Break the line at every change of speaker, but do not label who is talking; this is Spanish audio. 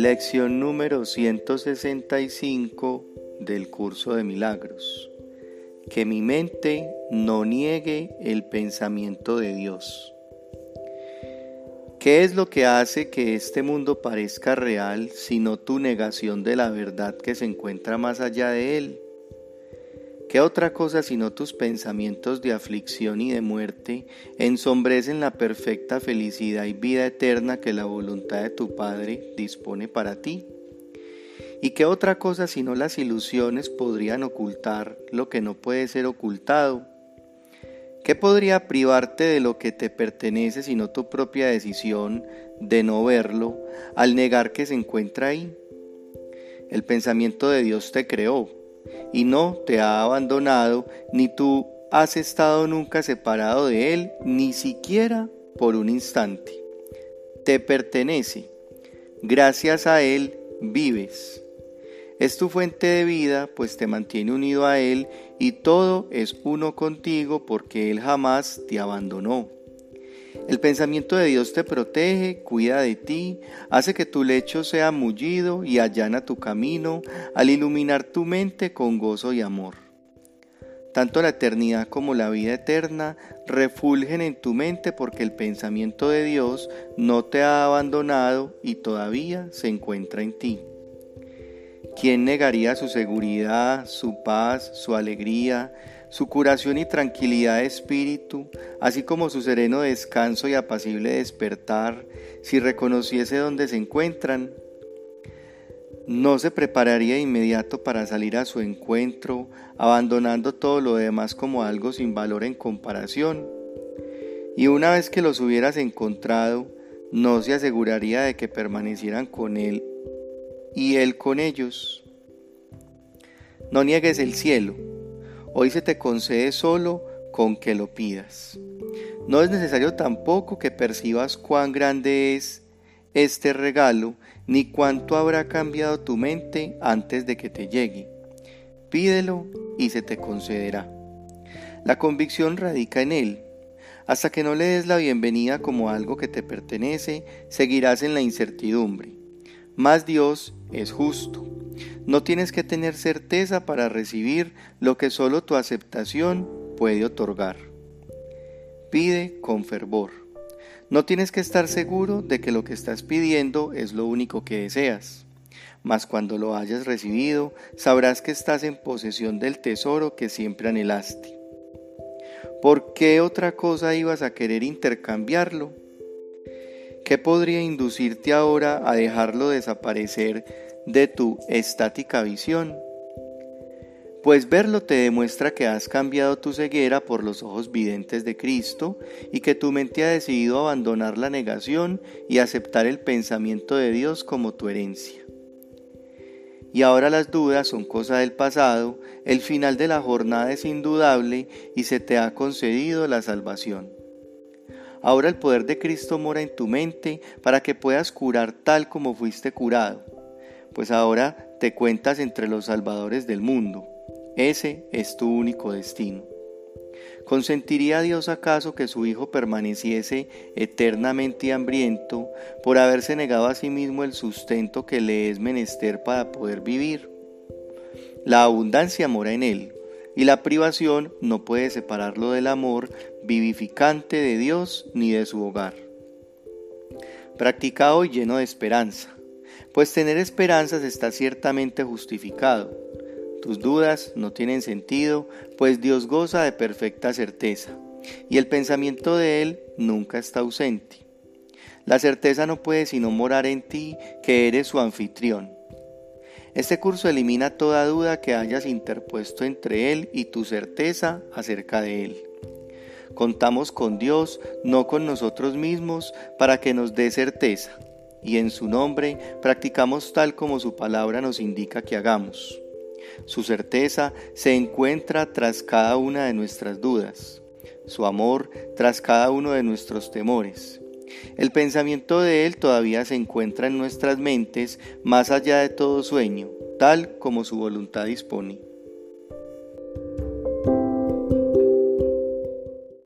Lección número 165 del curso de milagros. Que mi mente no niegue el pensamiento de Dios. ¿Qué es lo que hace que este mundo parezca real sino tu negación de la verdad que se encuentra más allá de él? ¿Qué otra cosa sino tus pensamientos de aflicción y de muerte ensombrecen la perfecta felicidad y vida eterna que la voluntad de tu Padre dispone para ti? ¿Y qué otra cosa sino las ilusiones podrían ocultar lo que no puede ser ocultado? ¿Qué podría privarte de lo que te pertenece sino tu propia decisión de no verlo al negar que se encuentra ahí? El pensamiento de Dios te creó y no te ha abandonado, ni tú has estado nunca separado de Él, ni siquiera por un instante. Te pertenece. Gracias a Él vives. Es tu fuente de vida, pues te mantiene unido a Él y todo es uno contigo porque Él jamás te abandonó. El pensamiento de Dios te protege, cuida de ti, hace que tu lecho sea mullido y allana tu camino al iluminar tu mente con gozo y amor. Tanto la eternidad como la vida eterna refulgen en tu mente porque el pensamiento de Dios no te ha abandonado y todavía se encuentra en ti. ¿Quién negaría su seguridad, su paz, su alegría, su curación y tranquilidad de espíritu, así como su sereno descanso y apacible despertar, si reconociese dónde se encuentran, no se prepararía de inmediato para salir a su encuentro, abandonando todo lo demás como algo sin valor en comparación. Y una vez que los hubieras encontrado, no se aseguraría de que permanecieran con él y él con ellos. No niegues el cielo, Hoy se te concede solo con que lo pidas. No es necesario tampoco que percibas cuán grande es este regalo, ni cuánto habrá cambiado tu mente antes de que te llegue. Pídelo y se te concederá. La convicción radica en él. Hasta que no le des la bienvenida como algo que te pertenece, seguirás en la incertidumbre. Mas Dios es justo no tienes que tener certeza para recibir lo que solo tu aceptación puede otorgar. Pide con fervor. No tienes que estar seguro de que lo que estás pidiendo es lo único que deseas. Mas cuando lo hayas recibido, sabrás que estás en posesión del tesoro que siempre anhelaste. ¿Por qué otra cosa ibas a querer intercambiarlo? ¿Qué podría inducirte ahora a dejarlo desaparecer de tu estática visión, pues verlo te demuestra que has cambiado tu ceguera por los ojos videntes de Cristo y que tu mente ha decidido abandonar la negación y aceptar el pensamiento de Dios como tu herencia. Y ahora las dudas son cosa del pasado, el final de la jornada es indudable y se te ha concedido la salvación. Ahora el poder de Cristo mora en tu mente para que puedas curar tal como fuiste curado pues ahora te cuentas entre los salvadores del mundo. Ese es tu único destino. ¿Consentiría Dios acaso que su Hijo permaneciese eternamente hambriento por haberse negado a sí mismo el sustento que le es menester para poder vivir? La abundancia mora en él, y la privación no puede separarlo del amor vivificante de Dios ni de su hogar. Practicado y lleno de esperanza, pues tener esperanzas está ciertamente justificado. Tus dudas no tienen sentido, pues Dios goza de perfecta certeza, y el pensamiento de Él nunca está ausente. La certeza no puede sino morar en ti, que eres su anfitrión. Este curso elimina toda duda que hayas interpuesto entre Él y tu certeza acerca de Él. Contamos con Dios, no con nosotros mismos, para que nos dé certeza y en su nombre practicamos tal como su palabra nos indica que hagamos. Su certeza se encuentra tras cada una de nuestras dudas, su amor tras cada uno de nuestros temores. El pensamiento de Él todavía se encuentra en nuestras mentes más allá de todo sueño, tal como su voluntad dispone.